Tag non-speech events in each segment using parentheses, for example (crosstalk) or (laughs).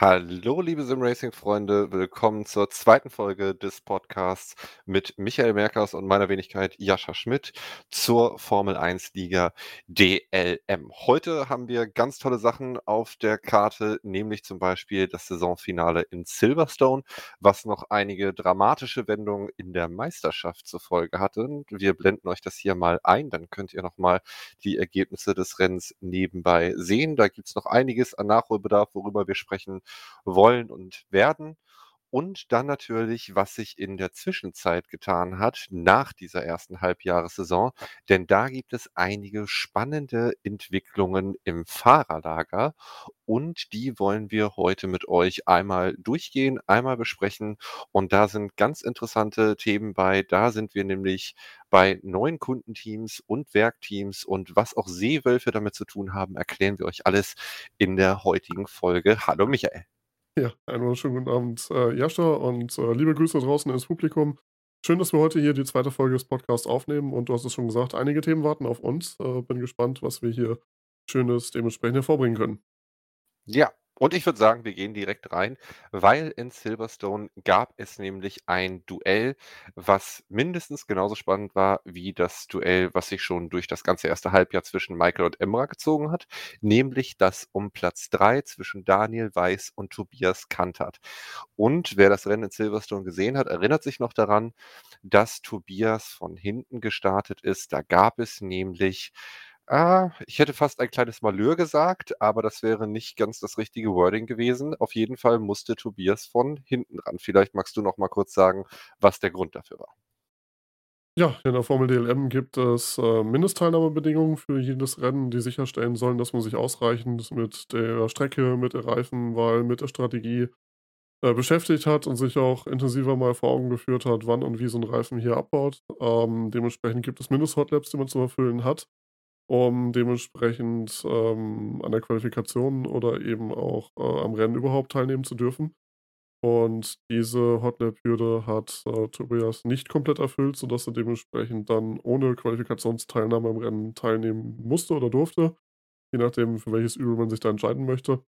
Hallo, liebe Sim-Racing-Freunde, willkommen zur zweiten Folge des Podcasts mit Michael Merkers und meiner Wenigkeit Jascha Schmidt zur Formel 1-Liga DLM. Heute haben wir ganz tolle Sachen auf der Karte, nämlich zum Beispiel das Saisonfinale in Silverstone, was noch einige dramatische Wendungen in der Meisterschaft zur Folge hatte. Wir blenden euch das hier mal ein, dann könnt ihr nochmal die Ergebnisse des Rennens nebenbei sehen. Da gibt es noch einiges an Nachholbedarf, worüber wir sprechen wollen und werden. Und dann natürlich, was sich in der Zwischenzeit getan hat nach dieser ersten Halbjahressaison, denn da gibt es einige spannende Entwicklungen im Fahrerlager und die wollen wir heute mit euch einmal durchgehen, einmal besprechen und da sind ganz interessante Themen bei. Da sind wir nämlich bei neuen Kundenteams und Werkteams und was auch Seewölfe damit zu tun haben, erklären wir euch alles in der heutigen Folge. Hallo Michael. Ja, einen wunderschönen guten Abend, äh, Jascha und äh, liebe Grüße draußen ins Publikum. Schön, dass wir heute hier die zweite Folge des Podcasts aufnehmen und du hast es schon gesagt, einige Themen warten auf uns. Äh, bin gespannt, was wir hier Schönes dementsprechend hervorbringen können. Ja, und ich würde sagen, wir gehen direkt rein, weil in Silverstone gab es nämlich ein Duell, was mindestens genauso spannend war wie das Duell, was sich schon durch das ganze erste Halbjahr zwischen Michael und Emra gezogen hat, nämlich das um Platz 3 zwischen Daniel Weiß und Tobias Kantert. Und wer das Rennen in Silverstone gesehen hat, erinnert sich noch daran, dass Tobias von hinten gestartet ist. Da gab es nämlich Ah, ich hätte fast ein kleines Malheur gesagt, aber das wäre nicht ganz das richtige Wording gewesen. Auf jeden Fall musste Tobias von hinten ran. Vielleicht magst du noch mal kurz sagen, was der Grund dafür war. Ja, in der Formel DLM gibt es äh, Mindestteilnahmebedingungen für jedes Rennen, die sicherstellen sollen, dass man sich ausreichend mit der Strecke, mit der Reifenwahl, mit der Strategie äh, beschäftigt hat und sich auch intensiver mal vor Augen geführt hat, wann und wie so ein Reifen hier abbaut. Ähm, dementsprechend gibt es Mindest-Hotlaps, die man zu erfüllen hat um dementsprechend, ähm, an der Qualifikation oder eben auch, äh, am Rennen überhaupt teilnehmen zu dürfen. Und diese Hotlap-Hürde hat, äh, Tobias nicht komplett erfüllt, sodass er dementsprechend dann ohne Qualifikationsteilnahme am Rennen teilnehmen musste oder durfte, je nachdem, für welches Übel man sich da entscheiden möchte.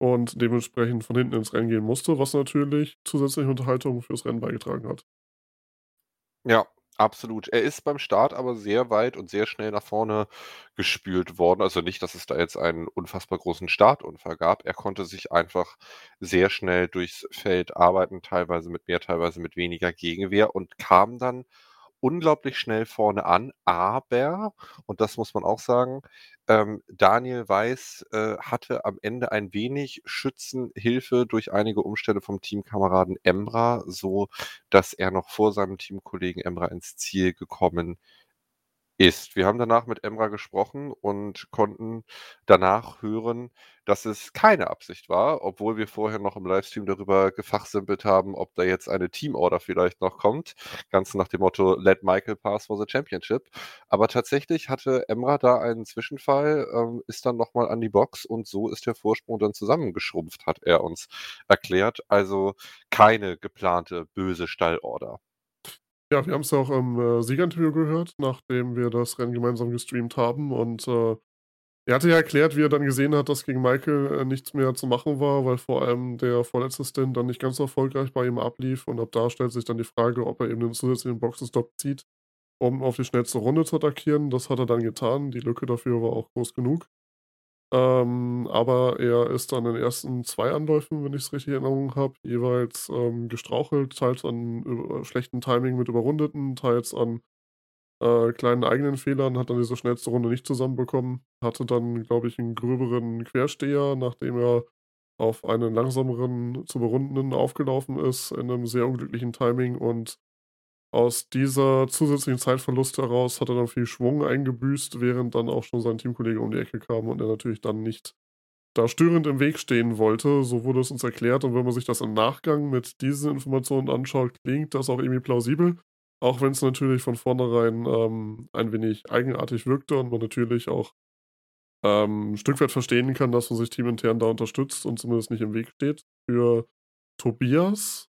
Und dementsprechend von hinten ins Rennen gehen musste, was natürlich zusätzliche Unterhaltung fürs Rennen beigetragen hat. Ja, absolut. Er ist beim Start aber sehr weit und sehr schnell nach vorne gespült worden. Also nicht, dass es da jetzt einen unfassbar großen Startunfall gab. Er konnte sich einfach sehr schnell durchs Feld arbeiten, teilweise mit mehr, teilweise mit weniger Gegenwehr und kam dann unglaublich schnell vorne an, aber, und das muss man auch sagen, ähm, Daniel Weiß äh, hatte am Ende ein wenig Schützenhilfe durch einige Umstände vom Teamkameraden Emra, so dass er noch vor seinem Teamkollegen Emra ins Ziel gekommen ist. Wir haben danach mit Emra gesprochen und konnten danach hören, dass es keine Absicht war, obwohl wir vorher noch im Livestream darüber gefachsimpelt haben, ob da jetzt eine Teamorder vielleicht noch kommt. Ganz nach dem Motto, let Michael pass for the championship. Aber tatsächlich hatte Emra da einen Zwischenfall, ähm, ist dann nochmal an die Box und so ist der Vorsprung dann zusammengeschrumpft, hat er uns erklärt. Also keine geplante böse Stallorder. Ja, wir haben es auch im, äh, Siegerinterview gehört, nachdem wir das Rennen gemeinsam gestreamt haben und, äh, er hatte ja erklärt, wie er dann gesehen hat, dass gegen Michael, äh, nichts mehr zu machen war, weil vor allem der vorletzte Stint dann nicht ganz so erfolgreich bei ihm ablief und ab da stellt sich dann die Frage, ob er eben 'nen zusätzlichen Boxenstopp zieht, um auf die schnellste Runde zu attackieren. Das hat er dann getan. Die Lücke dafür war auch groß genug. Ähm, aber er ist in den ersten 2 Anläufen, wenn ich's richtig in Erinnerung habe, jeweils, ähm, gestrauchelt, teils an, schlechtem Timing mit Überrundeten, teils an, äh, kleinen eigenen Fehlern, hat dann diese schnellste Runde nicht zusammenbekommen, hatte dann, glaube ich, 'n gröberen Quersteher, nachdem er auf einen langsameren zu Überrundenden aufgelaufen ist in 'nem sehr unglücklichen Timing und aus dieser zusätzlichen Zeitverlust heraus hat er dann viel Schwung eingebüßt, während dann auch schon sein Teamkollege um die Ecke kam und er natürlich dann nicht da störend im Weg stehen wollte. So wurde es uns erklärt und wenn man sich das im Nachgang mit diesen Informationen anschaut, klingt das auch irgendwie plausibel, auch wenn's natürlich von vornherein, ähm, ein wenig eigenartig wirkte und man natürlich auch, ähm, 'n Stück weit verstehen kann, dass man sich teamintern da unterstützt und zumindest nicht im Weg steht. Für Tobias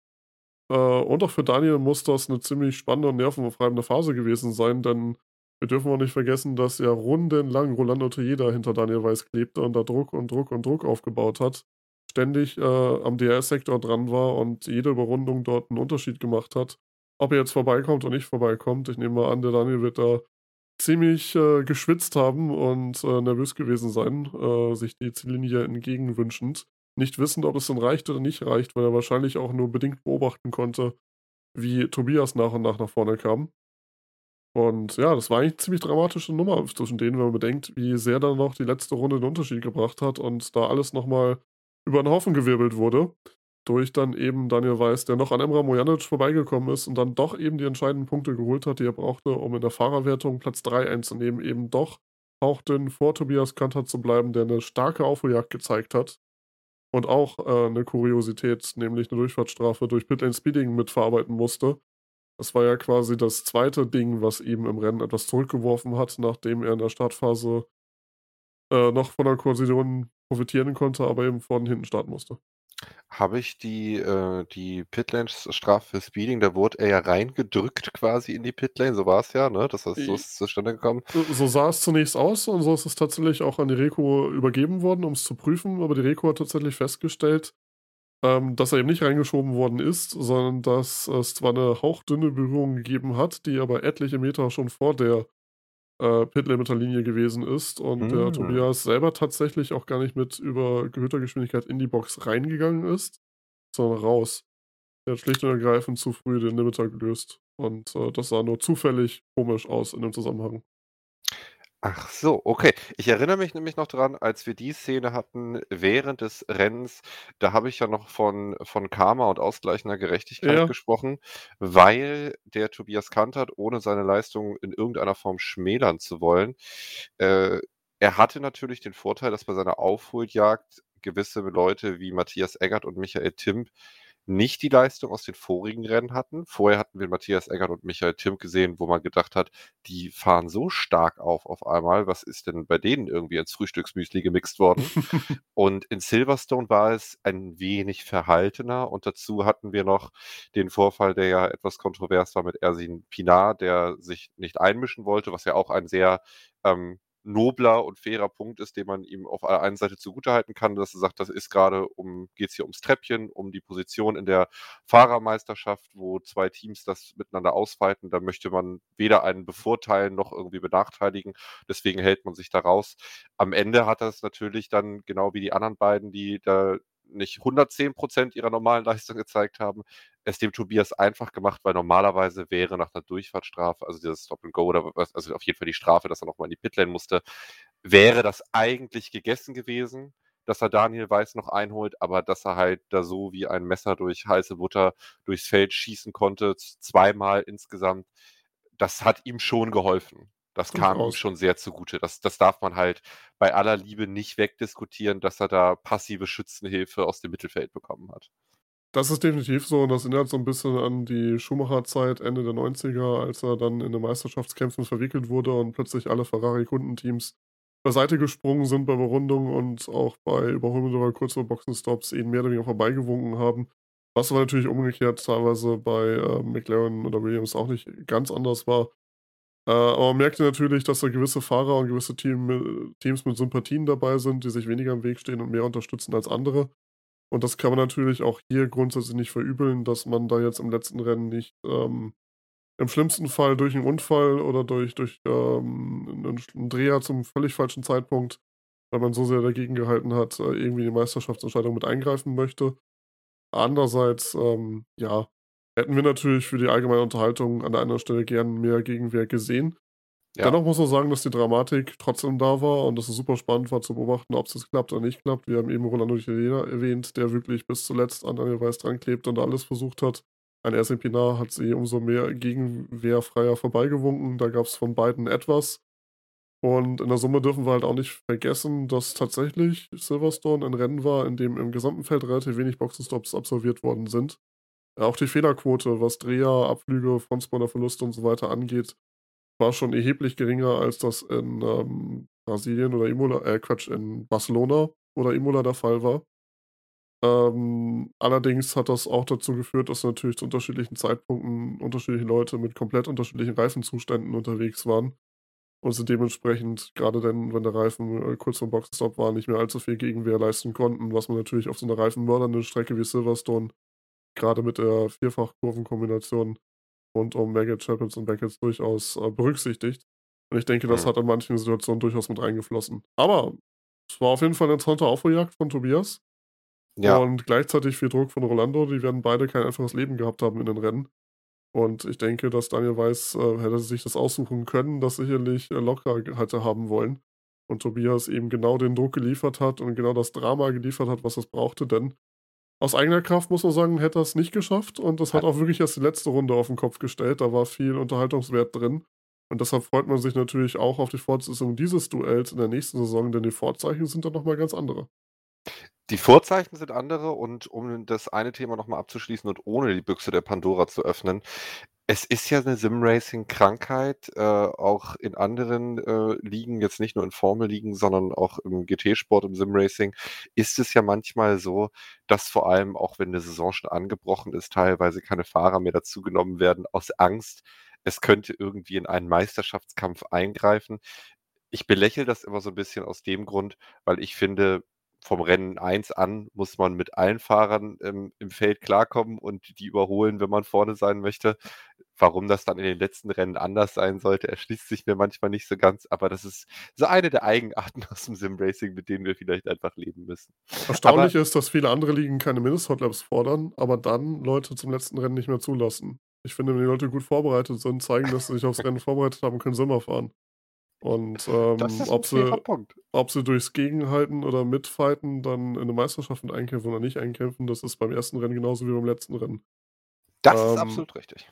äh, und auch für Daniel muss das 'ne ziemlich spannende und nervenaufreibende Phase gewesen sein, denn wir dürfen auch nicht vergessen, dass ja rundenlang Rolando Tejeda hinter Daniel Weiß klebte und da Druck und Druck und Druck aufgebaut hat. ständig, äh, am DRS-Sektor dran war und jede Überrundung dort 'n Unterschied gemacht hat. Ob er jetzt vorbeikommt oder nicht vorbeikommt, ich nehme mal an, der Daniel wird da ziemlich, äh, geschwitzt haben und, äh, nervös gewesen sein, äh, sich die Ziellinie entgegenwünschend, nicht wissend, ob es denn reicht oder nicht reicht, weil er wahrscheinlich auch nur bedingt beobachten konnte, wie Tobias nach und nach nach vorne kam. Und ja, das war eigentlich 'ne ziemlich dramatische Nummer zwischen denen, wenn man bedenkt, wie sehr dann noch die letzte Runde 'n Unterschied gebracht hat und da alles noch mal über 'n Haufen gewirbelt wurde durch dann eben Daniel Weiss, der noch an Emrah Mojanovic vorbeigekommen ist und dann doch eben die entscheidenden Punkte geholt hat, die er brauchte, um in der Fahrerwertung Platz 3 einzunehmen, eben doch hauchdünn vor Tobias Kanter zu bleiben, der 'ne starke Aufholjagd gezeigt hat und auch, äh, 'ne Kuriosität, nämlich 'ne Durchfahrtsstrafe durch Pitlane Speeding mitverarbeiten musste. Das war ja quasi das 2. Ding, was ihm im Rennen etwas zurückgeworfen hat, nachdem er in der Startphase äh, noch von der Kollision profitieren konnte, aber eben von hinten starten musste. Habe ich die äh, die Pitlane-Strafe für Speeding, da wurde er ja reingedrückt quasi in die Pitlane, so war's ja, ne? Das heißt, so I ist es zustande gekommen. So so sah es zunächst aus und so ist es tatsächlich auch an die Reco übergeben worden, um's zu prüfen, aber die Reco hat tatsächlich festgestellt, ähm, dass er eben nicht reingeschoben worden ist, sondern dass es zwar 'ne hauchdünne Berührung gegeben hat, die aber etliche Meter schon vor der, äh, Pit-Limiter-Linie gewesen ist und der Hm. Tobias selber tatsächlich auch gar nicht mit überhöhter Geschwindigkeit in die Box reingegangen ist, sondern raus. Er hat schlicht und ergreifend zu früh den Limiter gelöst und, äh, das sah nur zufällig komisch aus in dem Zusammenhang. Ach so, okay. Ich erinnere mich nämlich noch dran, als wir die Szene hatten während des Rennens, da habe ich ja noch von von Karma und ausgleichender Gerechtigkeit Ja. gesprochen, weil der Tobias Kanter, ohne seine Leistung in irgendeiner Form schmälern zu wollen äh, er hatte natürlich den Vorteil, dass bei seiner Aufholjagd gewisse Leute wie Matthias Eggert und Michael Timp nicht die Leistung aus den vorigen Rennen hatten. Vorher hatten wir Matthias Eggert und Michael Timp gesehen, wo man gedacht hat, die fahren so stark auf auf einmal. Was ist denn bei denen irgendwie ins Frühstücksmüsli gemixt worden? (laughs) Und in Silverstone war es ein wenig verhaltener und dazu hatten wir noch den Vorfall, der ja etwas kontrovers war mit Ersin Pinar, der sich nicht einmischen wollte, was ja auch ein sehr, ähm, nobler und fairer Punkt ist, den man ihm auf der einen Seite zugutehalten kann, dass er sagt, das ist grade um geht's hier ums Treppchen, um die Position in der Fahrermeisterschaft, wo 2 Teams das miteinander ausfeiten. Da möchte man weder einen bevorteilen noch irgendwie benachteiligen. Deswegen hält man sich da raus. Am Ende hat er's natürlich dann genau wie die anderen beiden, die da nicht 110 % ihrer normalen (laughs) Leistung gezeigt haben, es dem Tobias einfach gemacht, weil normalerweise wäre nach 'ner Durchfahrtsstrafe, also dieses Stop and Go oder was also auf jeden Fall die Strafe, dass er noch mal in die Pitlane musste, wäre das eigentlich gegessen gewesen, dass er Daniel Weiss noch einholt, aber dass er halt da so wie ein Messer durch heiße Butter durchs Feld schießen konnte, zweimal insgesamt, das hat ihm schon geholfen. Das kam ihm schon sehr zugute. Das das darf man halt bei aller Liebe nicht wegdiskutieren, dass er da passive Schützenhilfe aus dem Mittelfeld bekommen hat. Das ist definitiv so und das erinnert so 'n bisschen an die Schumacher-Zeit Ende der 90er, als er dann in den Meisterschaftskämpfen verwickelt wurde und plötzlich alle Ferrari-Kundenteams beiseite gesprungen sind bei Überrundungen und auch bei Überholmanöver kurz vor Boxenstopps ihn mehr oder weniger vorbeigewunken haben. Was aber natürlich umgekehrt teilweise bei, äh, McLaren oder Williams auch nicht ganz anders war. Äh, aber man merkte natürlich, dass da gewisse Fahrer und gewisse Team Teams mit Sympathien dabei sind, die sich weniger im Weg stehen und mehr unterstützen als andere. Und das kann man natürlich auch hier grundsätzlich nicht verübeln, dass man da jetzt im letzten Rennen nicht, ähm, im schlimmsten Fall durch 'n Unfall oder durch durch, ähm, 'nen sch 'n Dreher zum völlig falschen Zeitpunkt, weil man so sehr dagegen gehalten hat, äh, irgendwie die Meisterschaftsentscheidung mit eingreifen möchte. Andererseits, ähm, ja, hätten wir natürlich für die allgemeine Unterhaltung an der anderen Stelle gern mehr Gegenwehr gesehen. Ja. Dennoch muss man sagen, dass die Dramatik trotzdem da war und dass es super spannend war zu beobachten, ob's jetzt klappt oder nicht klappt. Wir haben eben Rolando erwähnt, der wirklich bis zuletzt an Daniel Weiss dran klebt und alles versucht hat. An Ersin Pinar hat sie umso mehr gegenwehrfreier vorbeigewunken. Da gab's von beiden etwas. Und in der Summe dürfen wir halt auch nicht vergessen, dass tatsächlich Silverstone ein Rennen war, in dem im gesamten Feld relativ wenig Boxenstops absolviert worden sind. Auch die Fehlerquote, was Dreher, Abflüge, Frontspoilerverluste und so weiter angeht, war schon erheblich geringer, als das in, ähm, Brasilien oder Imola äh, Quatsch, in Barcelona oder Imola der Fall war. Ähm, allerdings hat das auch dazu geführt, dass natürlich zu unterschiedlichen Zeitpunkten unterschiedliche Leute mit komplett unterschiedlichen Reifenzuständen unterwegs waren. und sind dementsprechend, gerade dann, wenn der Reifen äh, kurz vorm Boxenstopp war, nicht mehr allzu viel Gegenwehr leisten konnten, was man natürlich auf so einer reifenmördernden Strecke wie Silverstone, gerade mit der Vierfach-Kurvenkombination rund um Maggot, Chapels und Beckett durchaus äh, berücksichtigt. Und ich denke, das Mhm. hat in manchen Situationen durchaus mit reingeflossen. Aber es war auf jeden Fall eine interessante Aufholjagd von Tobias. Ja. Und gleichzeitig viel Druck von Rolando. Die werden beide kein einfaches Leben gehabt haben in den Rennen. Und ich denke, dass Daniel Weiß, äh, hätte sich das aussuchen können, das sicherlich äh, locker hätte haben wollen. Und Tobias eben genau den Druck geliefert hat und genau das Drama geliefert hat, was es brauchte. Denn aus eigener Kraft, muss man sagen, hätte er es nicht geschafft. Und das hat auch wirklich erst die letzte Runde auf den Kopf gestellt. Da war viel Unterhaltungswert drin. Und deshalb freut man sich natürlich auch auf die Fortsetzung dieses Duells in der nächsten Saison, denn die Vorzeichen sind dann nochmal ganz andere. Die Vorzeichen sind andere und um das eine Thema noch mal abzuschließen und ohne die Büchse der Pandora zu öffnen, es ist ja 'ne Sim-Racing-Krankheit, äh, auch in anderen, äh, Ligen, jetzt nicht nur in Formelligen, sondern auch im GT-Sport, im Sim-Racing, ist es ja manchmal so, dass vor allem, auch wenn 'ne Saison schon angebrochen ist, teilweise keine Fahrer mehr dazugenommen werden aus Angst, es könnte irgendwie in einen Meisterschaftskampf eingreifen. Ich belächle das immer so 'n bisschen aus dem Grund, weil ich finde, vom Rennen 1 an muss man mit allen Fahrern im im Feld klarkommen und die überholen, wenn man vorne sein möchte. Warum das dann in den letzten Rennen anders sein sollte, erschließt sich mir manchmal nicht so ganz, aber das ist so eine der Eigenarten (laughs) aus dem Sim-Racing, mit denen wir vielleicht einfach leben müssen. Aber Erstaunlich ist, dass viele andere Ligen keine Mindest-Hot-Laps fordern, aber dann Leute zum letzten Rennen nicht mehr zulassen. Ich finde, wenn die Leute gut vorbereitet sind, zeigen, dass sie sich aufs Rennen vorbereitet haben, können sie immer fahren. Und, ähm, ist ob sie ob sie durchs Gegenhalten oder Mitfighten dann in 'ne Meisterschaft mit einkämpfen oder nicht einkämpfen, das ist beim ersten Rennen genauso wie beim letzten Rennen. Das ist Ähm absolut richtig.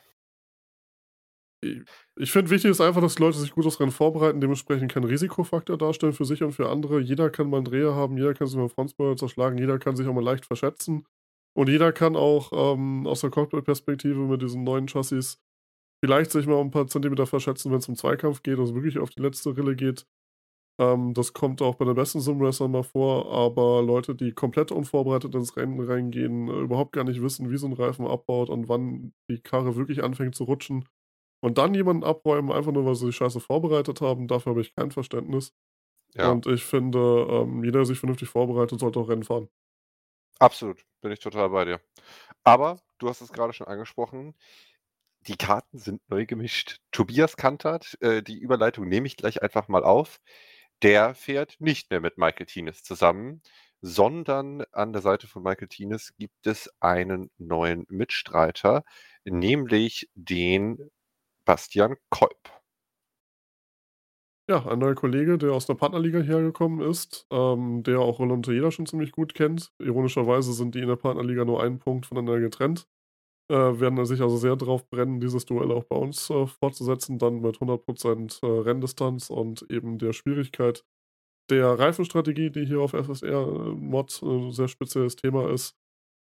i ich finde, wichtig ist einfach, dass die Leute sich gut aufs Rennen vorbereiten, dementsprechend keinen Risikofaktor darstellen für sich und für andere. Jeder kann mal 'n Dreher haben, jeder kann sich mal 'n Frontspoiler zerschlagen, jeder kann sich auch mal leicht verschätzen. Und jeder kann auch, ähm, aus der Cockpit-Perspektive mit diesen neuen Chassis vielleicht sich mal um 'n paar Zentimeter verschätzen, wenn's um Zweikampf geht, also wirklich auf die letzte Rille geht. Ähm, das kommt auch bei den besten Sim-Racern mal vor, aber Leute, die komplett unvorbereitet ins Rennen reingehen, äh, überhaupt gar nicht wissen, wie so 'n Reifen abbaut und wann die Karre wirklich anfängt zu rutschen und dann jemanden abräumen, einfach nur, weil sie sich scheiße vorbereitet haben, dafür habe ich kein Verständnis. Ja. Und ich finde, ähm, jeder, der sich vernünftig vorbereitet, sollte auch Rennen fahren. Absolut, bin ich total bei dir. Aber du hast es grade schon angesprochen, die Karten sind neu gemischt. Tobias Kantert, äh, die Überleitung nehme ich gleich einfach mal auf, der fährt nicht mehr mit Michael Tienes zusammen, sondern an der Seite von Michael Tienes gibt es einen neuen Mitstreiter, nämlich den Bastian Kolb. Ja, ein neuer Kollege, der aus 'ner Partnerliga hierher gekommen ist, ähm, der auch Roland Tejeda schon ziemlich gut kennt. Ironischerweise sind die in der Partnerliga nur einen Punkt voneinander getrennt. Äh, werden sich also sehr drauf brennen, dieses Duell auch bei uns, äh, fortzusetzen, dann mit 100% äh, Renndistanz und eben der Schwierigkeit der Reifenstrategie, die hier auf FSR, äh, Mod 'n sehr spezielles Thema ist.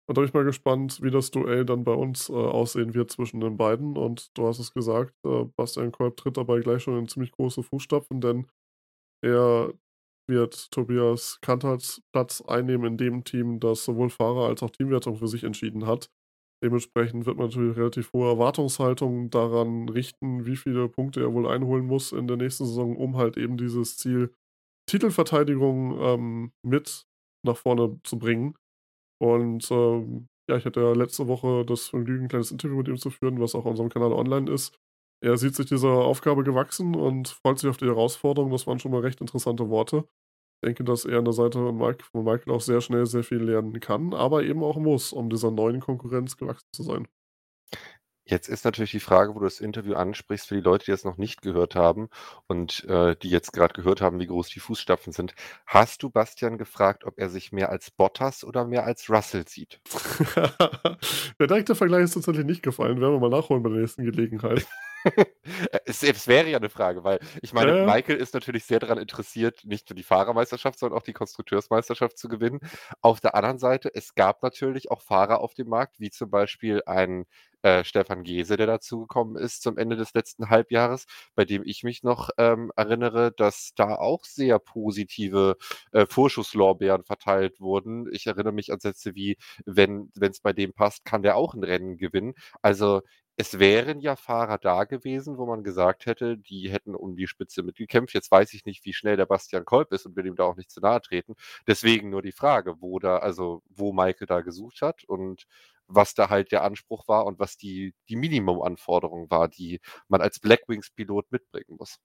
Und da bin ich mal gespannt, wie das Duell dann bei uns, äh, aussehen wird zwischen den beiden. Und du hast es gesagt, äh, Bastian Kolb tritt dabei gleich schon in ziemlich große Fußstapfen, denn er wird Tobias Kanterts Platz einnehmen in dem Team, das sowohl Fahrer als auch Teamwertung für sich entschieden hat. Dementsprechend wird man natürlich relativ hohe Erwartungshaltung daran richten, wie viele Punkte er wohl einholen muss in der nächsten Saison, um halt eben dieses Ziel Titelverteidigung, ähm, mit nach vorne zu bringen. Und, ähm, ja, ich hatte ja letzte Woche das Vergnügen, 'n kleines Interview mit ihm zu führen, was auch auf unserem Kanal online ist. Er sieht sich dieser Aufgabe gewachsen und freut sich auf die Herausforderung. Das waren schon mal recht interessante Worte. Ich denke, dass er an der Seite von Mike von Michael auch sehr schnell sehr viel lernen kann, aber eben auch muss, um dieser neuen Konkurrenz gewachsen zu sein. Jetzt ist natürlich die Frage, wo du das Interview ansprichst, für die Leute, die das noch nicht gehört haben und, äh, die jetzt grad gehört haben, wie groß die Fußstapfen sind. Hast du Bastian gefragt, ob er sich mehr als Bottas oder mehr als Russell sieht? (laughs) Der direkte Vergleich ist tatsächlich nicht gefallen, werden wir mal nachholen bei der nächsten Gelegenheit. (laughs) Äh, (laughs) es es wäre ja 'ne Frage, weil ich meine, ja. Michael ist natürlich sehr daran interessiert, nicht nur die Fahrermeisterschaft, sondern auch die Konstrukteursmeisterschaft zu gewinnen. Auf der anderen Seite, es gab natürlich auch Fahrer auf dem Markt, wie zum Beispiel ein, äh, Stefan Gehse, der dazugekommen ist zum Ende des letzten Halbjahres, bei dem ich mich noch, ähm, erinnere, dass da auch sehr positive, äh, Vorschusslorbeeren verteilt wurden. Ich erinnere mich an Sätze wie: „Wenn wenn's bei dem passt, kann der auch 'n Rennen gewinnen.“ Also, es wären ja Fahrer da gewesen, wo man gesagt hätte, die hätten um die Spitze mitgekämpft. Jetzt weiß ich nicht, wie schnell der Bastian Kolb ist und will ihm da auch nicht zu nahe treten. Deswegen nur die Frage, wo da also, wo Michael da gesucht hat und was da halt der Anspruch war und was die die Minimumanforderung war, die man als Blackwings-Pilot mitbringen muss.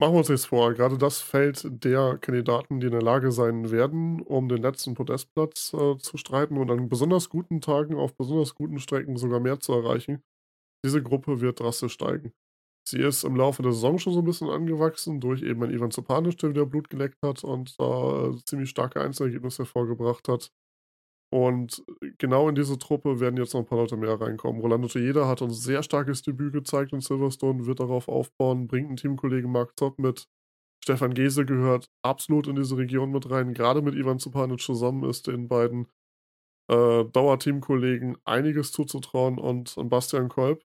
Machen wir uns nichts vor, gerade das Feld der Kandidaten, die in der Lage sein werden, um den letzten Podestplatz, äh, zu streiten und an besonders guten Tagen auf besonders guten Strecken sogar mehr zu erreichen. Diese Gruppe wird drastisch steigen. Sie ist im Laufe der Saison schon so 'n bisschen angewachsen durch eben einen Ivan Zupanic, der wieder Blut geleckt hat und da ziemlich starke Einzelergebnisse hervorgebracht hat. Und genau in diese Truppe werden jetzt noch 'n paar Leute mehr reinkommen. Rolando Tejeda hat uns sehr starkes Debüt gezeigt in Silverstone, wird darauf aufbauen, bringt 'n Teamkollegen Marc Todd mit. Stefan Geese gehört absolut in diese Region mit rein. Grade mit Ivan Zupanic zusammen ist den beiden, äh, Dauerteamkollegen einiges zuzutrauen und Bastian Kolb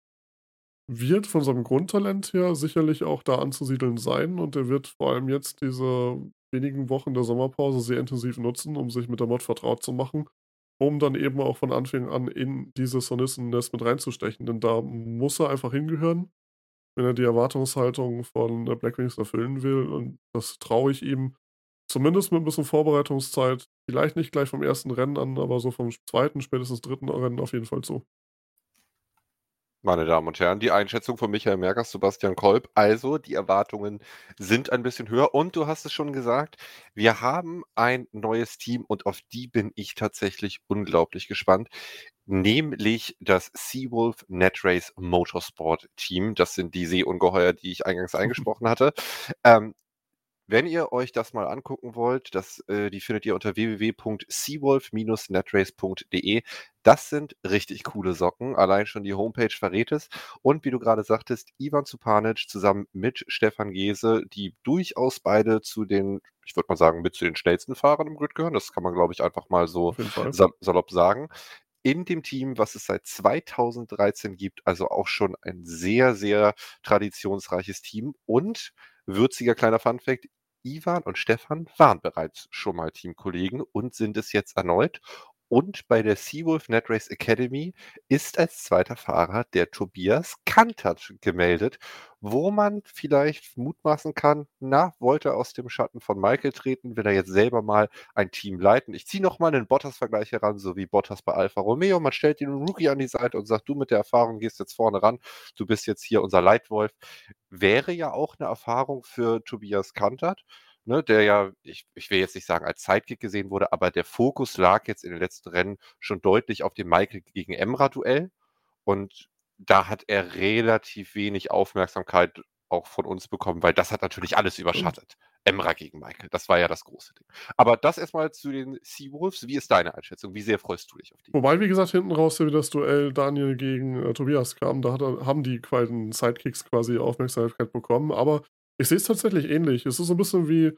wird von seinem Grundtalent her sicherlich auch da anzusiedeln sein und er wird vor allem jetzt diese wenigen Wochen der Sommerpause sehr intensiv nutzen, um sich mit der Mod vertraut zu machen, um dann eben auch von Anfang an in dieses Hornissennest mit reinzustechen, denn da muss er einfach hingehören, wenn er die Erwartungshaltung von, Blackwings erfüllen will und das traue ich ihm zumindest mit 'n bisschen Vorbereitungszeit, vielleicht nicht gleich vom 1. Rennen an, aber so vom 2., spätestens 3. Rennen auf jeden Fall zu. Meine Damen und Herren, die Einschätzung von Michael Merckers, Sebastian Kolb. Also, die Erwartungen sind ein bisschen höher und du hast es schon gesagt, wir haben ein neues Team und auf die bin ich tatsächlich unglaublich gespannt, nämlich das Seawolf Netrace Motorsport Team. Das sind die Seeungeheuer, die ich eingangs (laughs) eingesprochen hatte. Ähm, wenn ihr euch das mal angucken wollt, das äh, die findet ihr unter www.seawolf-netrace.de. Das sind richtig coole Socken. Allein schon die Homepage verrät es. Und wie du gerade sagtest, Ivan Zupanic zusammen mit Stefan Geese, die durchaus beide zu den, ich würde mal sagen, mit zu den schnellsten Fahrern im Grid gehören. Das kann man, glaube ich, einfach mal so sa salopp sagen. In dem Team, was es seit 2013 gibt, also auch schon ein sehr, sehr traditionsreiches Team. Und würziger kleiner Funfact, Ivan und Stefan waren bereits schon mal Teamkollegen und sind es jetzt erneut. Und bei der Seawolf Netrace Academy ist als 2. Fahrer der Tobias Kantert gemeldet, wo man vielleicht mutmaßen kann, na, wollte er aus dem Schatten von Michael treten, will er jetzt selber mal ein Team leiten. Ich ziehe noch mal 'nen Bottas-Vergleich heran, so wie Bottas bei Alfa Romeo. Man stellt den Rookie an die Seite und sagt: „Du mit der Erfahrung gehst jetzt vorne ran. Du bist jetzt hier unser Leitwolf.“ Wäre ja auch 'ne Erfahrung für Tobias Kantert, ne, der ja, ich ich will jetzt nicht sagen, als Sidekick gesehen wurde, aber der Fokus lag jetzt in den letzten Rennen schon deutlich auf dem Michael gegen Emrah-Duell. Und da hat er relativ wenig Aufmerksamkeit auch von uns bekommen, weil das hat natürlich alles überschattet. Emrah gegen Michael, das war ja das große Ding. Aber das erst mal zu den Seawolves. Wie ist deine Einschätzung? Wie sehr freust du dich auf die? Wobei, wie gesagt, hinten raus wieder das Duell Daniel gegen, äh, Tobias kam. Da hat haben die beiden Sidekicks quasi Aufmerksamkeit bekommen. Aber ich sehe es tatsächlich ähnlich. Es ist so 'n bisschen wie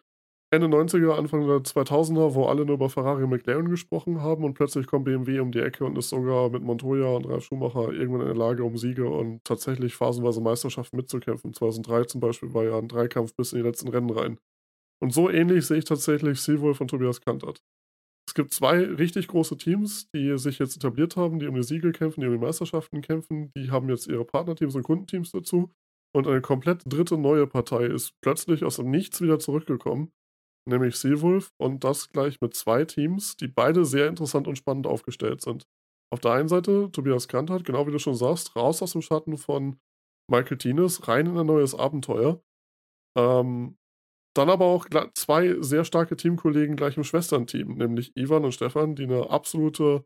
Ende 90er, Anfang der 2000er, wo alle nur über Ferrari und McLaren gesprochen haben und plötzlich kommt BMW um die Ecke und ist sogar mit Montoya und Ralf Schumacher irgendwann in der Lage, um Siege und tatsächlich phasenweise Meisterschaften mitzukämpfen. 2003 zum Beispiel war ja 'n Dreikampf bis in die letzten Rennen rein. Und so ähnlich sehe ich tatsächlich Seawolf und Tobias Kantert. Es gibt 2 richtig große Teams, die sich jetzt etabliert haben, die um die Siege kämpfen, die um die Meisterschaften kämpfen. Die haben jetzt ihre Partnerteams und Kundenteams dazu. Und eine komplett 3. neue Partei ist plötzlich aus dem Nichts wieder zurückgekommen, nämlich Seawolf und das gleich mit 2 Teams, die beide sehr interessant und spannend aufgestellt sind. Auf der einen Seite Tobias Kantert, genau wie du schon sagst, raus aus dem Schatten von Michael Tienes, rein in ein neues Abenteuer. Ähm, dann aber auch 2 sehr starke Teamkollegen gleich im Schwesternteam, nämlich Ivan und Stefan, die 'ne absolute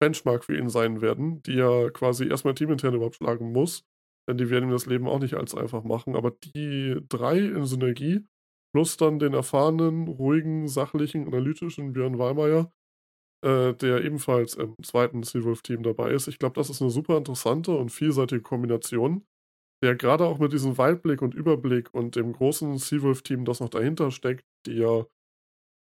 Benchmark für ihn sein werden, die er quasi erst mal teamintern überhaupt schlagen muss, denn die werden ihm das Leben auch nicht allzu einfach machen. Aber die 3 in Synergie plus dann den erfahrenen, ruhigen, sachlichen, analytischen Björn Wehlmeier, äh, der ebenfalls im 2. Seawolf-Team dabei ist. Ich glaube, das ist 'ne super interessante und vielseitige Kombination, der grade auch mit diesem Weitblick und Überblick und dem großen Seawolf-Team, das noch dahinter steckt, die ja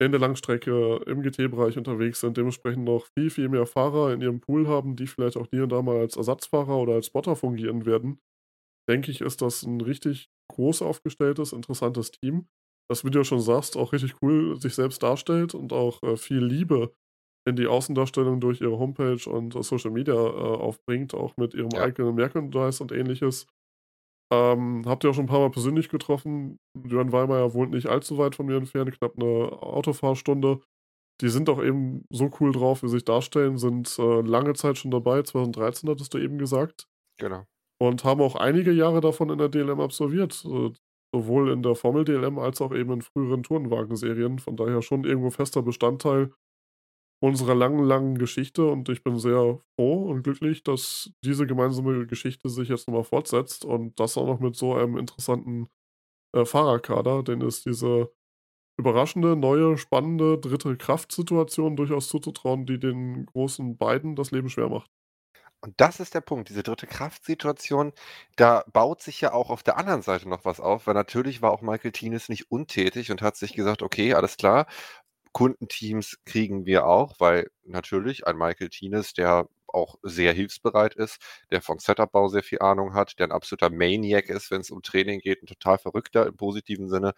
in der Langstrecke im GT-Bereich unterwegs sind, dementsprechend noch viel, viel mehr Fahrer in ihrem Pool haben, die vielleicht auch hier und da mal als Ersatzfahrer oder als Spotter fungieren werden. Denke ich, ist das 'n richtig groß aufgestelltes, interessantes Team, das, wie du ja schon sagst, auch richtig cool sich selbst darstellt und auch, äh, viel Liebe in die Außendarstellung durch ihre Homepage und Social Media, äh, aufbringt, auch mit ihrem Ja. eigenen Merchandise und Ähnliches. Ähm, habe die auch schon 'n paarmal persönlich getroffen. Jörn Weimayer wohnt nicht allzu weit von mir entfernt, knapp 'ne Autofahrstunde. Die sind auch eben so cool drauf, wie sie sich darstellen, sind, äh, lange Zeit schon dabei, 2013 hattest du eben gesagt. Genau. Und haben auch einige Jahre davon in der DLM absolviert, äh, sowohl in der Formel-DLM als auch eben in früheren Tourenwagen-Serien. Von daher schon irgendwo fester Bestandteil unserer langen, langen Geschichte und ich bin sehr froh und glücklich, dass diese gemeinsame Geschichte sich jetzt noch mal fortsetzt und das auch noch mit so einem interessanten, äh, Fahrerkader. Denen ist diese überraschende, neue, spannende 3. Kraftsituation durchaus zuzutrauen, die den großen beiden das Leben schwer macht. Und das ist der Punkt, diese 3. Kraftsituation, da baut sich ja auch auf der anderen Seite noch was auf, weil natürlich war auch Michael Tinis nicht untätig und hat sich gesagt: „Okay, alles klar, Kundenteams kriegen wir auch“, weil natürlich ein Michael Tinis, der auch sehr hilfsbereit ist, der vom Setup-Bau sehr viel Ahnung hat, der 'n absoluter Maniac ist, wenn's um Training geht, 'n total Verrückter im positiven Sinne.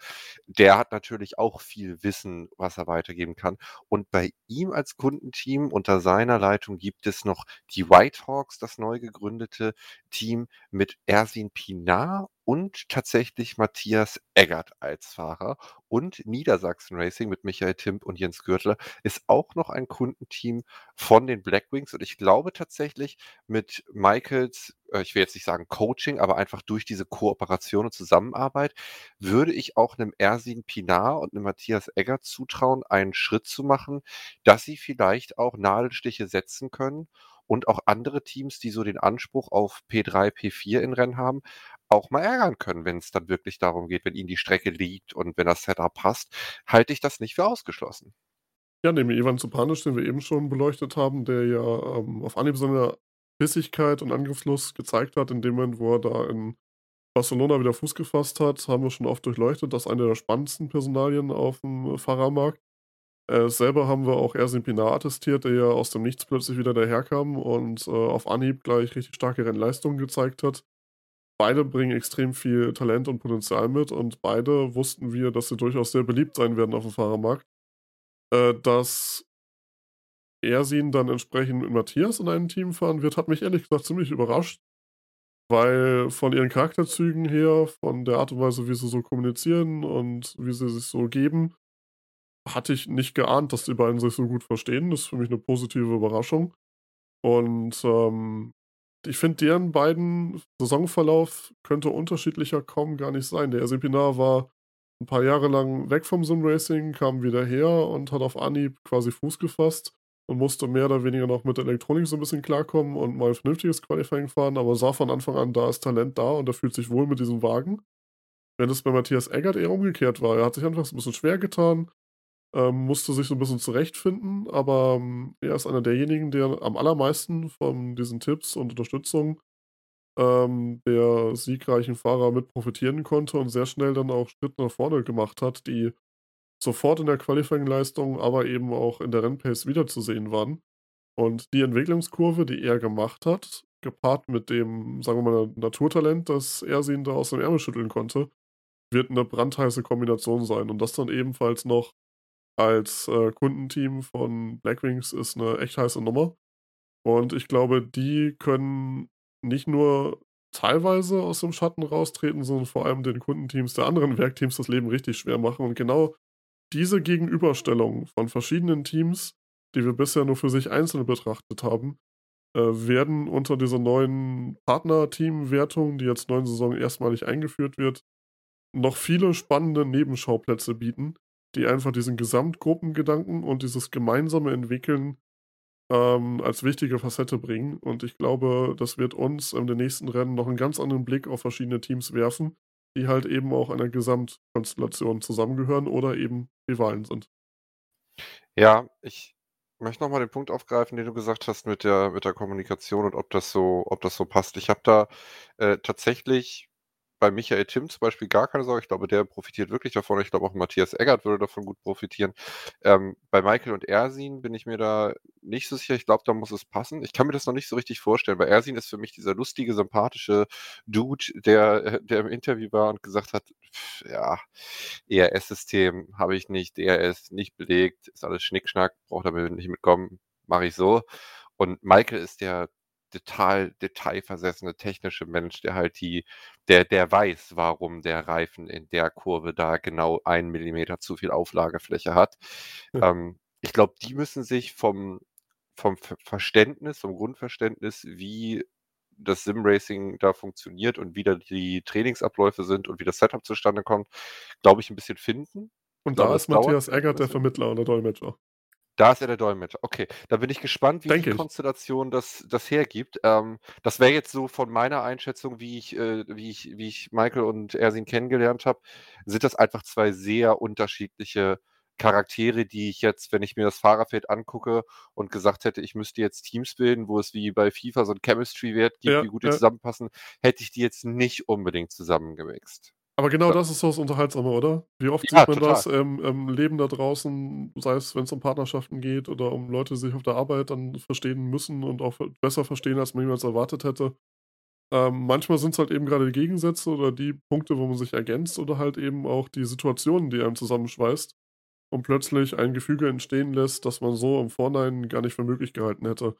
Der hat natürlich auch viel Wissen, was er weitergeben kann. Und bei ihm als Kundenteam unter seiner Leitung gibt es noch die Whitehawks, das neu gegründete Team mit Ersin Pinar und tatsächlich Matthias Eggert als Fahrer. Und Niedersachsen Racing mit Michael Timp und Jens Gürtler ist auch noch ein Kundenteam von den Blackwings und ich glaube tatsächlich mit Michaels, äh, ich will jetzt nicht sagen Coaching, aber einfach durch diese Kooperation und Zusammenarbeit würde ich auch 'nem Ersin Pinar und 'nem Matthias Eggert zutrauen, einen Schritt zu machen, dass sie vielleicht auch Nadelstiche setzen können und auch andere Teams, die so den Anspruch auf P3, P4 in Rennen haben, auch mal ärgern können, wenn's dann wirklich darum geht, wenn ihnen die Strecke liegt und wenn das Setup passt, halte ich das nicht für ausgeschlossen. Ja, neben Ivan Supanic, den wir eben schon beleuchtet haben, der ja, ähm, auf Anhieb seine Bissigkeit und Angriffslust gezeigt hat in dem Moment, wo er da in Barcelona wieder Fuß gefasst hat, haben wir schon oft durchleuchtet. Das ist eine der spannendsten Personalien aufm Fahrermarkt. Äh, selber haben wir auch Ersin Pinar attestiert, der ja aus dem Nichts plötzlich wieder daherkam und, äh, auf Anhieb gleich richtig starke Rennleistungen gezeigt hat. Beide bringen extrem viel Talent und Potenzial mit und beide wussten wir, dass sie durchaus sehr beliebt sein werden aufm Fahrermarkt. Äh, dass Ersin dann entsprechend mit Matthias in einem Team fahren wird, hat mich ehrlich gesagt ziemlich überrascht, weil von ihren Charakterzügen her, von der Art und Weise, wie sie so kommunizieren und wie sie sich so geben, hatte ich nicht geahnt, dass die beiden sich so gut verstehen. Das ist für mich 'ne positive Überraschung. Und, ähm, ich finde, deren beiden Saisonverlauf könnte unterschiedlicher kaum gar nicht sein. Der Ersin Pinar war 'n paar Jahre lang weg vom Sim-Racing, kam wieder her und hat auf Anhieb quasi Fuß gefasst und musste mehr oder weniger noch mit Elektronik so 'n bisschen klarkommen und mal vernünftiges Qualifying fahren, aber sah von Anfang an, da ist Talent da und er fühlt sich wohl mit diesem Wagen. Während es bei Matthias Eggert eher umgekehrt war. Er hat sich anfangs 'n bisschen schwer getan, ähm, musste sich so 'n bisschen zurechtfinden, aber, hm, er ist einer derjenigen, der am allermeisten von diesen Tipps und Unterstützung, ähm, der siegreichen Fahrer mit profitieren konnte und sehr schnell dann auch Schritte nach vorne gemacht hat, die sofort in der Qualifying-Leistung, aber eben auch in der Rennpace wiederzusehen waren. Und die Entwicklungskurve, die er gemacht hat, gepaart mit dem, sagen wir mal, Naturtalent, das Ersin da aus dem Ärmel schütteln konnte, wird 'ne brandheiße Kombination sein. Und das dann ebenfalls noch als, äh, Kundenteam von Blackwings ist 'ne echt heiße Nummer. Und ich glaube, die können nicht nur teilweise aus dem Schatten raustreten, sondern vor allem den Kundenteams der anderen Werkteams das Leben richtig schwer machen. Und genau diese Gegenüberstellung von verschiedenen Teams, die wir bisher nur für sich einzeln betrachtet haben, äh, werden unter dieser neuen Partnerteamwertung, die jetzt neuen Saison erstmalig eingeführt wird, noch viele spannende Nebenschauplätze bieten, die einfach diesen Gesamtgruppengedanken und dieses gemeinsame Entwickeln, ähm, als wichtige Facette bringen. Und ich glaube, das wird uns in den nächsten Rennen noch 'n ganz anderen Blick auf verschiedene Teams werfen, die halt eben auch einer Gesamtkonstellation zusammengehören oder eben Rivalen sind. Ja, ich möchte noch mal den Punkt aufgreifen, den du gesagt hast mit der mit der Kommunikation und ob das so ob das so passt. Ich habe da, äh, tatsächlich bei Michael Timm zum Beispiel gar keine Sorge. Ich glaube, der profitiert wirklich davon. Ich glaube, auch Matthias Eggert würde davon gut profitieren. Ähm, bei Michael und Ersin bin ich mir da nicht so sicher. Ich glaube, da muss es passen. Ich kann mir das noch nicht so richtig vorstellen, weil Ersin ist für mich dieser lustige, sympathische Dude, der, der im Interview war und gesagt hat, pff, ja, ERS-System habe ich nicht, DRS nicht belegt, ist alles Schnickschnack, braucht damit nicht mitkommen, mache ich so. Und Michael ist der total detailversessene technische Mensch, der halt die, der, der weiß, warum der Reifen in der Kurve da genau einen Millimeter zu viel Auflagefläche hat. Hm. Ähm, ich glaube, die müssen sich vom, vom Verständnis, vom Grundverständnis, wie das Sim-Racing da funktioniert und wie da die Trainingsabläufe sind und wie das Setup zustande kommt, glaube ich, ein bisschen finden. Und da ist Matthias Eggert der Vermittler und der Dolmetscher. Da ist er der Dolmetscher. Okay, da bin ich gespannt, wie Denke die. Konstellation das, das hergibt. Ähm, das wäre jetzt so von meiner Einschätzung, wie ich, äh, wie ich, wie ich Michael und Ersin kennengelernt habe, sind das einfach zwei sehr unterschiedliche Charaktere, die ich jetzt, wenn ich mir das Fahrerfeld angucke und gesagt hätte, ich müsste jetzt Teams bilden, wo es wie bei FIFA so ein Chemistry-Wert gibt, Ja, wie gut die ja. zusammenpassen, hätte ich die jetzt nicht unbedingt zusammengemixt. Aber genau das ist so das Unterhaltsame, oder? Wie oft Ja, sieht man total. das im, im Leben da draußen, sei es, wenn es um Partnerschaften geht oder um Leute, die sich auf der Arbeit dann verstehen müssen und auch besser verstehen, als man jemals erwartet hätte. Ähm, manchmal sind es halt eben gerade die Gegensätze oder die Punkte, wo man sich ergänzt oder halt eben auch die Situationen, die einem zusammenschweißt und plötzlich ein Gefüge entstehen lässt, das man so im Vorhinein gar nicht für möglich gehalten hätte.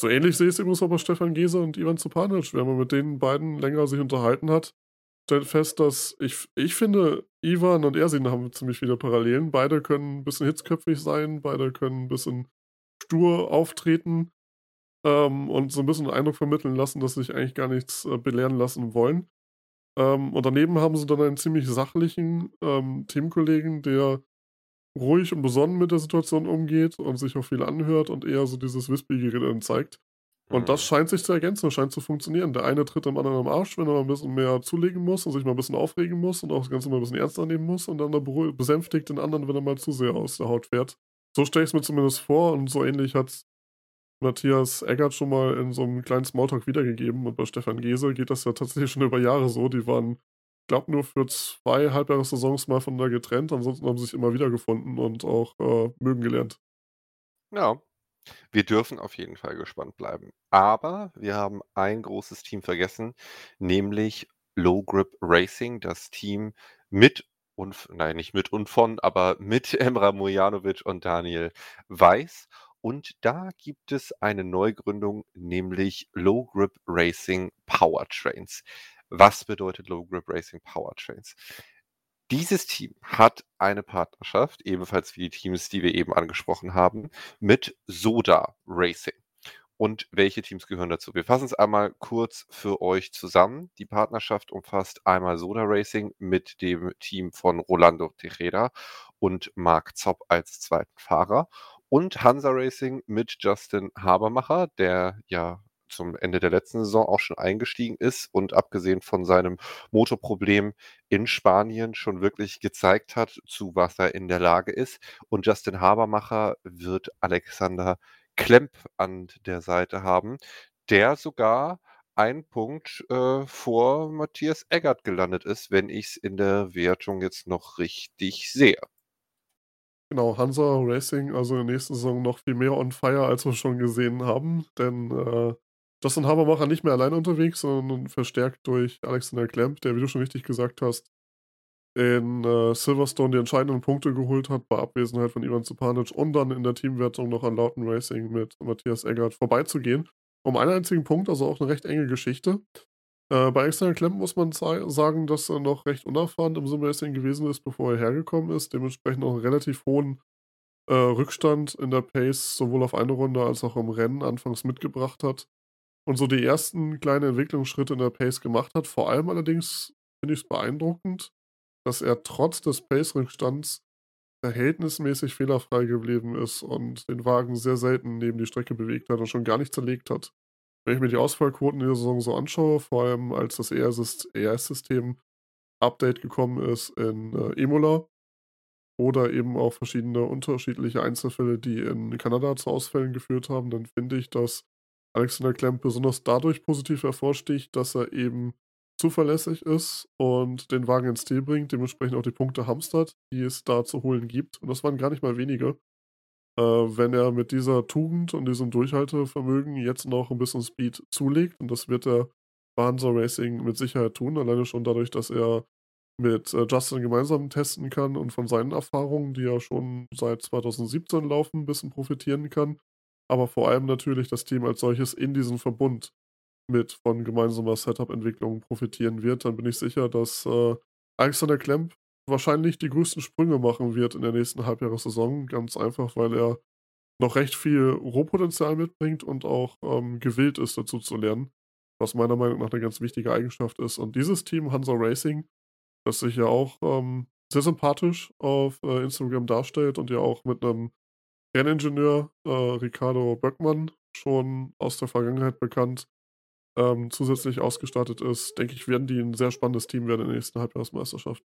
So ähnlich sehe ich es übrigens auch bei Stefan Gese und Ivan Zupanic. Wenn man mit den beiden länger sich unterhalten hat, stellt fest, dass ich, ich finde, Ivan und Ersin haben ziemlich viele Parallelen. Beide können ein bisschen hitzköpfig sein, beide können ein bisschen stur auftreten ähm, und so ein bisschen den Eindruck vermitteln lassen, dass sie sich eigentlich gar nichts äh, belehren lassen wollen. Ähm, und daneben haben sie dann einen ziemlich sachlichen ähm, Teamkollegen, der ruhig und besonnen mit der Situation umgeht und sich auch viel anhört und eher so dieses dann zeigt. Und das scheint sich zu ergänzen, scheint zu funktionieren. Der eine tritt dem anderen am Arsch, wenn er mal ein bisschen mehr zulegen muss und sich mal ein bisschen aufregen muss und auch das Ganze mal ein bisschen ernster nehmen muss und dann besänftigt den anderen, wenn er mal zu sehr aus der Haut fährt. So stelle ich es mir zumindest vor und so ähnlich hat Matthias Eggert schon mal in so einem kleinen Smalltalk wiedergegeben und bei Stefan Gese geht das ja tatsächlich schon über Jahre so. Die waren, ich glaube, nur für zwei Halbjahressaisons mal voneinander getrennt, ansonsten haben sie sich immer wieder gefunden und auch äh, mögen gelernt. Ja. Wir dürfen auf jeden Fall gespannt bleiben. Aber wir haben ein großes Team vergessen, nämlich Low Grip Racing, das Team mit und nein, nicht mit und von, aber (laughs) mit Emra Mujanovic und Daniel Weiß. Und da gibt es eine Neugründung, nämlich Low Grip Racing Powertrains. Was bedeutet Low Grip Racing Powertrains? Dieses Team hat eine Partnerschaft, ebenfalls wie die Teams, die wir eben angesprochen haben, mit Soda Racing. Und welche Teams gehören dazu? Wir fassen es einmal kurz für euch zusammen. Die Partnerschaft umfasst einmal Soda Racing mit dem Team von Rolando Tejeda und Marc Zopp als zweiten Fahrer und Hansa Racing mit Justin Habermacher, der ja zum Ende der letzten Saison auch schon eingestiegen ist und abgesehen von seinem Motorproblem in Spanien schon wirklich gezeigt hat, zu was er in der Lage ist. Und Justin Habermacher wird Alexander Klemp an der Seite haben, der sogar einen Punkt äh, vor Matthias Eggert gelandet ist, wenn ich es in der Wertung jetzt noch richtig sehe. Genau, Hansa Racing, also in der nächsten Saison noch viel mehr on fire, als wir schon gesehen haben. Denn äh, Justin Habermacher nicht mehr allein unterwegs, sondern verstärkt durch Alexander Klemp, der, wie du schon richtig gesagt hast, in äh, Silverstone die entscheidenden Punkte geholt hat, bei Abwesenheit von Ivan Zupanic und dann in der Teamwertung noch an Lauten Racing mit Matthias Eggert vorbeizugehen. Um einen einzigen Punkt, also auch eine recht enge Geschichte. Äh, bei Alexander Klemp muss man sagen, dass er noch recht unerfahren im Sim-Racing gewesen ist, bevor er hergekommen ist. Dementsprechend auch einen relativ hohen äh, Rückstand in der Pace sowohl auf eine Runde als auch im Rennen anfangs mitgebracht hat. Und so die ersten kleinen Entwicklungsschritte in der Pace gemacht hat. Vor allem allerdings finde ich es beeindruckend, dass er trotz des Pace-Rückstands verhältnismäßig fehlerfrei geblieben ist und den Wagen sehr selten neben die Strecke bewegt hat und schon gar nicht zerlegt hat. Wenn ich mir die Ausfallquoten in der Saison so anschaue, vor allem als das ERS-System Update gekommen ist in äh, Imola oder eben auch verschiedene unterschiedliche Einzelfälle, die in Kanada zu Ausfällen geführt haben, dann finde ich, dass Alexander Klemp besonders dadurch positiv hervorsticht, dass er eben zuverlässig ist und den Wagen ins Ziel bringt, dementsprechend auch die Punkte hamstert, die es da zu holen gibt. Und das waren gar nicht mal wenige. Äh, wenn er mit dieser Tugend und diesem Durchhaltevermögen jetzt noch ein bisschen Speed zulegt, und das wird er bei Racing mit Sicherheit tun, alleine schon dadurch, dass er mit äh, Justin gemeinsam testen kann und von seinen Erfahrungen, die ja schon seit 2017 laufen, ein bisschen profitieren kann. Aber vor allem natürlich das Team als solches in diesem Verbund mit von gemeinsamer Setup-Entwicklung profitieren wird, dann bin ich sicher, dass äh, Alexander Klemp wahrscheinlich die größten Sprünge machen wird in der nächsten Halbjahressaison. Ganz einfach, weil er noch recht viel Rohpotenzial mitbringt und auch ähm, gewillt ist, dazu zu lernen. Was meiner Meinung nach eine ganz wichtige Eigenschaft ist. Und dieses Team, Hansa Racing, das sich ja auch ähm, sehr sympathisch auf äh, Instagram darstellt und ja auch mit einem Renningenieur, äh, Ricardo Böckmann, schon aus der Vergangenheit bekannt, ähm, zusätzlich ausgestattet ist, denke ich, werden die ein sehr spannendes Team werden in der nächsten Halbjahresmeisterschaft.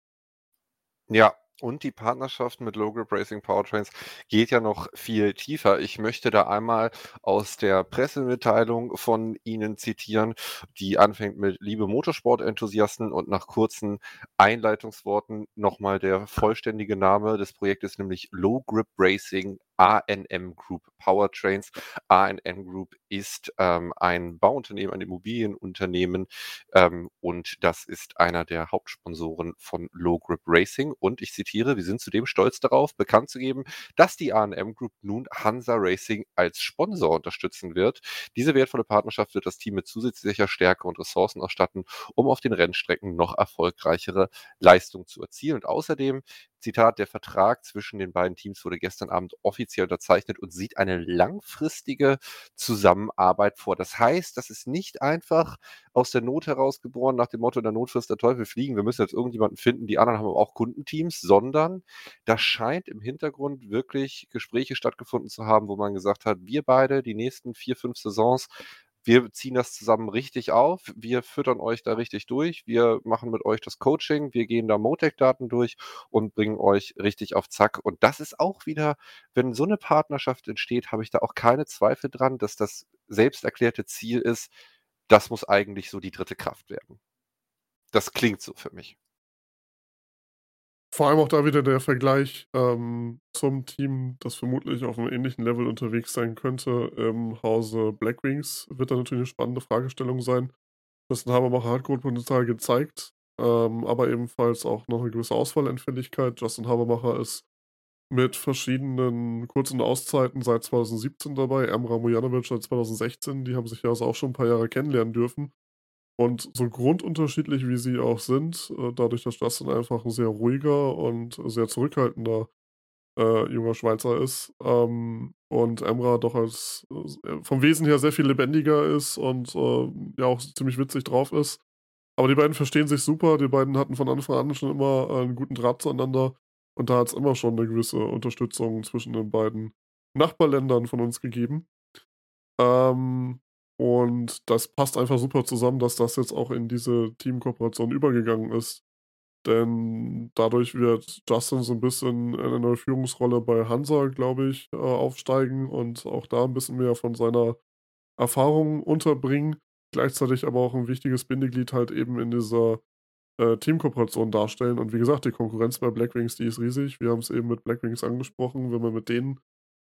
Ja, und die Partnerschaft mit Low Grip Racing Powertrains geht ja noch viel tiefer. Ich möchte da einmal aus der Pressemitteilung von Ihnen zitieren, die anfängt mit Liebe Motorsport-Enthusiasten und nach kurzen Einleitungsworten nochmal der vollständige Name des Projektes, nämlich Low Grip Racing ANM Group Powertrains. ANM Group ist ähm, ein Bauunternehmen, ein Immobilienunternehmen ähm, und das ist einer der Hauptsponsoren von Low Grip Racing. Und ich zitiere, wir sind zudem stolz darauf, bekannt zu geben, dass die ANM Group nun Hansa Racing als Sponsor unterstützen wird. Diese wertvolle Partnerschaft wird das Team mit zusätzlicher Stärke und Ressourcen ausstatten, um auf den Rennstrecken noch erfolgreichere Leistungen zu erzielen. Und außerdem Zitat, der Vertrag zwischen den beiden Teams wurde gestern Abend offiziell unterzeichnet und sieht eine langfristige Zusammenarbeit vor. Das heißt, das ist nicht einfach aus der Not heraus geboren, nach dem Motto, der Not frisst der Teufel fliegen. Wir müssen jetzt irgendjemanden finden. Die anderen haben auch Kundenteams, sondern da scheint im Hintergrund wirklich Gespräche stattgefunden zu haben, wo man gesagt hat, wir beide die nächsten vier, fünf Saisons wir ziehen das zusammen richtig auf, wir füttern euch da richtig durch, wir machen mit euch das Coaching, wir gehen da Motec-Daten durch und bringen euch richtig auf Zack. Und das ist auch wieder, wenn so eine Partnerschaft entsteht, habe ich da auch keine Zweifel dran, dass das selbst erklärte Ziel ist, das muss eigentlich so die dritte Kraft werden. Das klingt so für mich. Vor allem auch da wieder der Vergleich ähm, zum Team, das vermutlich auf einem ähnlichen Level unterwegs sein könnte im Hause Blackwings, wird da natürlich eine spannende Fragestellung sein. Justin Habermacher hat Grundpotenzial gezeigt, ähm, aber ebenfalls auch noch eine gewisse Ausfallanfälligkeit. Justin Habermacher ist mit verschiedenen kurzen Auszeiten seit 2017 dabei, Emra Mujanovic seit 2016, die haben sich ja also auch schon ein paar Jahre kennenlernen dürfen. Und so grundunterschiedlich wie sie auch sind, äh, dadurch, dass Justin einfach ein sehr ruhiger und sehr zurückhaltender äh, junger Schweizer ist ähm, und Emra doch als äh, vom Wesen her sehr viel lebendiger ist und äh, ja auch ziemlich witzig drauf ist. Aber die beiden verstehen sich super, die beiden hatten von Anfang an schon immer einen guten Draht zueinander und da hat es immer schon eine gewisse Unterstützung zwischen den beiden Nachbarländern von uns gegeben. Ähm, und das passt einfach super zusammen, dass das jetzt auch in diese Teamkooperation übergegangen ist. Denn dadurch wird Justin so ein bisschen in eine Führungsrolle bei Hansa, glaube ich, äh, aufsteigen und auch da ein bisschen mehr von seiner Erfahrung unterbringen. Gleichzeitig aber auch ein wichtiges Bindeglied halt eben in dieser äh, Teamkooperation darstellen. Und wie gesagt, die Konkurrenz bei Blackwings, die ist riesig. Wir haben es eben mit Blackwings angesprochen. Wenn man mit denen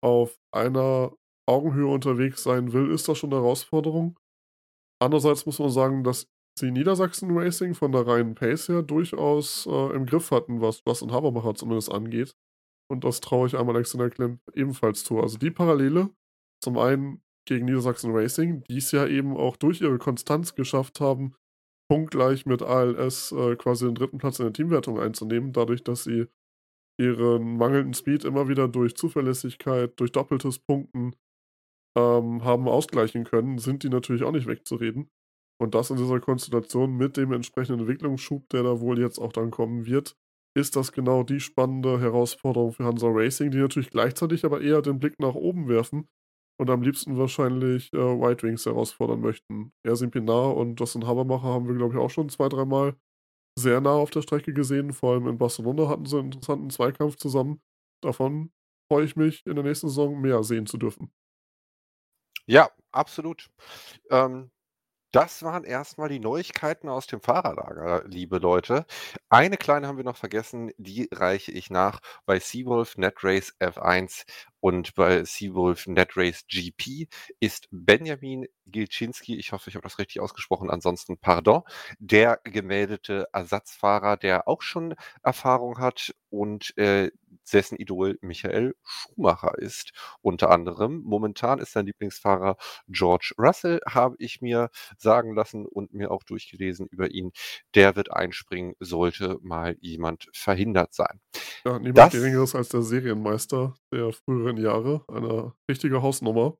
auf einer Augenhöhe unterwegs sein will, ist das schon eine Herausforderung. Andererseits muss man sagen, dass sie Niedersachsen Racing von der reinen Pace her durchaus äh, im Griff hatten, was Justin Habermacher zumindest angeht. Und das traue ich einmal Alexander Klemp ebenfalls zu. Also die Parallele, zum einen gegen Niedersachsen Racing, die es ja eben auch durch ihre Konstanz geschafft haben, punktgleich mit ALS äh, quasi den dritten Platz in der Teamwertung einzunehmen, dadurch, dass sie ihren mangelnden Speed immer wieder durch Zuverlässigkeit, durch doppeltes Punkten ähm, haben ausgleichen können, sind die natürlich auch nicht wegzureden. Und das in dieser Konstellation mit dem entsprechenden Entwicklungsschub, der da wohl jetzt auch dann kommen wird, ist das genau die spannende Herausforderung für Hansa Racing, die natürlich gleichzeitig aber eher den Blick nach oben werfen und am liebsten wahrscheinlich äh, White Wings herausfordern möchten. Ersin Pinar und Justin Habermacher haben wir, glaube ich, auch schon zwei, dreimal sehr nah auf der Strecke gesehen. Vor allem in Barcelona hatten sie einen interessanten Zweikampf zusammen. Davon freue ich mich, in der nächsten Saison mehr sehen zu dürfen. Ja, absolut. Ähm, Das waren erstmal die Neuigkeiten aus dem Fahrerlager, liebe Leute. Eine kleine haben wir noch vergessen, die reiche ich nach bei Seawolf NetRace F1 und bei Seawolf NetRace GP ist Benjamin Gilczynski, ich hoffe, ich habe das richtig ausgesprochen, ansonsten pardon, der gemeldete Ersatzfahrer, der auch schon Erfahrung hat und äh, dessen Idol Michael Schumacher ist. Unter anderem. Momentan ist sein Lieblingsfahrer George Russell, habe ich mir sagen lassen und mir auch durchgelesen über ihn. Der wird einspringen, sollte mal jemand verhindert sein. Ja, niemand das, geringeres als der Serienmeister der früheren Jahre. Eine richtige Hausnummer.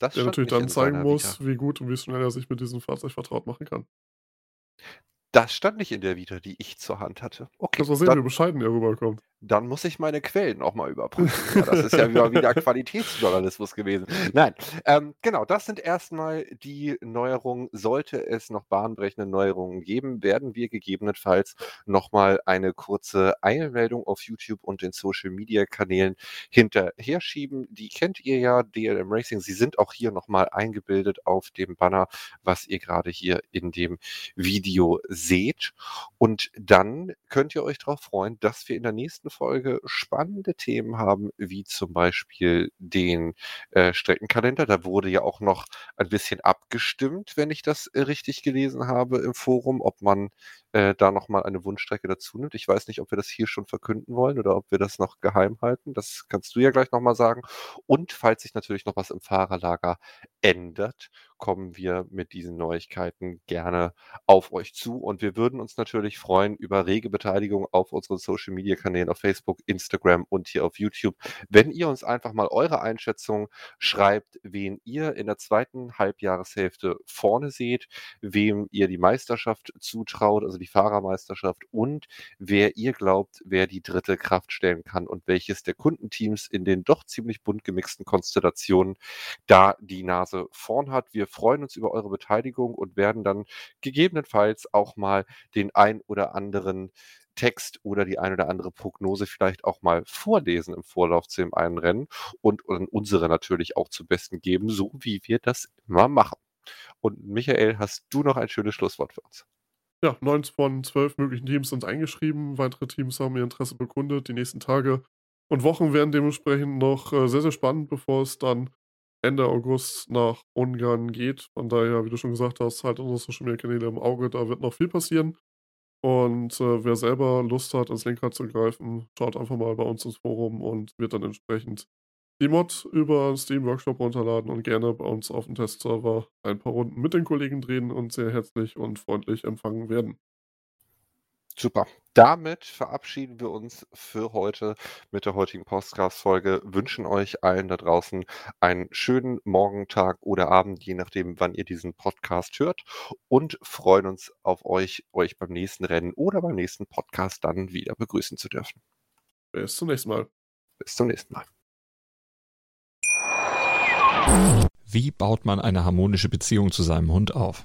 der natürlich dann zeigen muss, Vita. wie gut und wie schnell er sich mit diesem Fahrzeug vertraut machen kann. Das stand nicht in der Vita, die ich zur Hand hatte. Okay. Kannst mal sehen, wie bescheiden er rüberkommt dann muss ich meine Quellen auch mal überprüfen. das ist ja wieder, wieder Qualitätsjournalismus gewesen. Nein, ähm, genau, das sind erstmal die Neuerungen. Sollte es noch bahnbrechende Neuerungen geben, werden wir gegebenenfalls nochmal eine kurze Eilmeldung auf YouTube und den Social Media Kanälen hinterher schieben. Die kennt ihr ja, DLM Racing. Sie sind auch hier nochmal eingebildet auf dem Banner, was ihr gerade hier in dem Video seht. Und dann könnt ihr euch darauf freuen, dass wir in der nächsten nächsten Folge spannende Themen haben, wie zum Beispiel den äh, Streckenkalender. Da wurde ja auch noch ein bisschen abgestimmt, wenn ich das äh, richtig gelesen habe im Forum, ob man äh, da nochmal eine Wunschstrecke dazu nimmt. Ich weiß nicht, ob wir das hier schon verkünden wollen oder ob wir das noch geheim halten. Das kannst du ja gleich nochmal sagen. Und falls sich natürlich noch was im Fahrerlager ändert, kommen wir mit diesen Neuigkeiten gerne auf euch zu. Und wir würden uns natürlich freuen über rege Beteiligung auf unseren Social Media Kanälen auf Facebook, Instagram und hier auf YouTube. Wenn ihr uns einfach mal eure Einschätzung schreibt, wen ihr in der zweiten Halbjahreshälfte vorne seht, wem ihr die Meisterschaft zutraut, also die Fahrermeisterschaft und wer ihr glaubt, wer die dritte Kraft stellen kann und welches der Kundenteams in den doch ziemlich bunt gemixten Konstellationen da die Nase vorn hat. Wir freuen uns über eure Beteiligung und werden dann gegebenenfalls auch mal den ein oder anderen Text oder die ein oder andere Prognose vielleicht auch mal vorlesen im Vorlauf zu dem einen Rennen und, und unsere natürlich auch zu Besten geben, so wie wir das immer machen. Und Michael, hast du noch ein schönes Schlusswort für uns? Ja, neun von zwölf möglichen Teams sind eingeschrieben. Weitere Teams haben ihr Interesse bekundet. Die nächsten Tage und Wochen werden dementsprechend noch äh, sehr, sehr spannend, bevor es dann Ende August nach Ungarn geht. Von daher, wie du schon gesagt hast, halt unsere Social Media Kanäle im Auge, da wird noch viel passieren. Und äh, wer selber Lust hat, ins Lenkrad zu greifen, schaut einfach mal bei uns ins Forum und wird dann entsprechend die Mod über Steam Workshop runterladen und gerne bei uns auf dem Testserver ein paar Runden mit den Kollegen drehen und sehr herzlich und freundlich empfangen werden. Super. Damit verabschieden wir uns für heute mit der heutigen Podcast-Folge. Wünschen euch allen da draußen einen schönen Morgen, Tag oder Abend, je nachdem, wann ihr diesen Podcast hört. Und freuen uns auf euch, euch beim nächsten Rennen oder beim nächsten Podcast dann wieder begrüßen zu dürfen. Bis zum nächsten Mal. Bis zum nächsten Mal. Wie baut man eine harmonische Beziehung zu seinem Hund auf?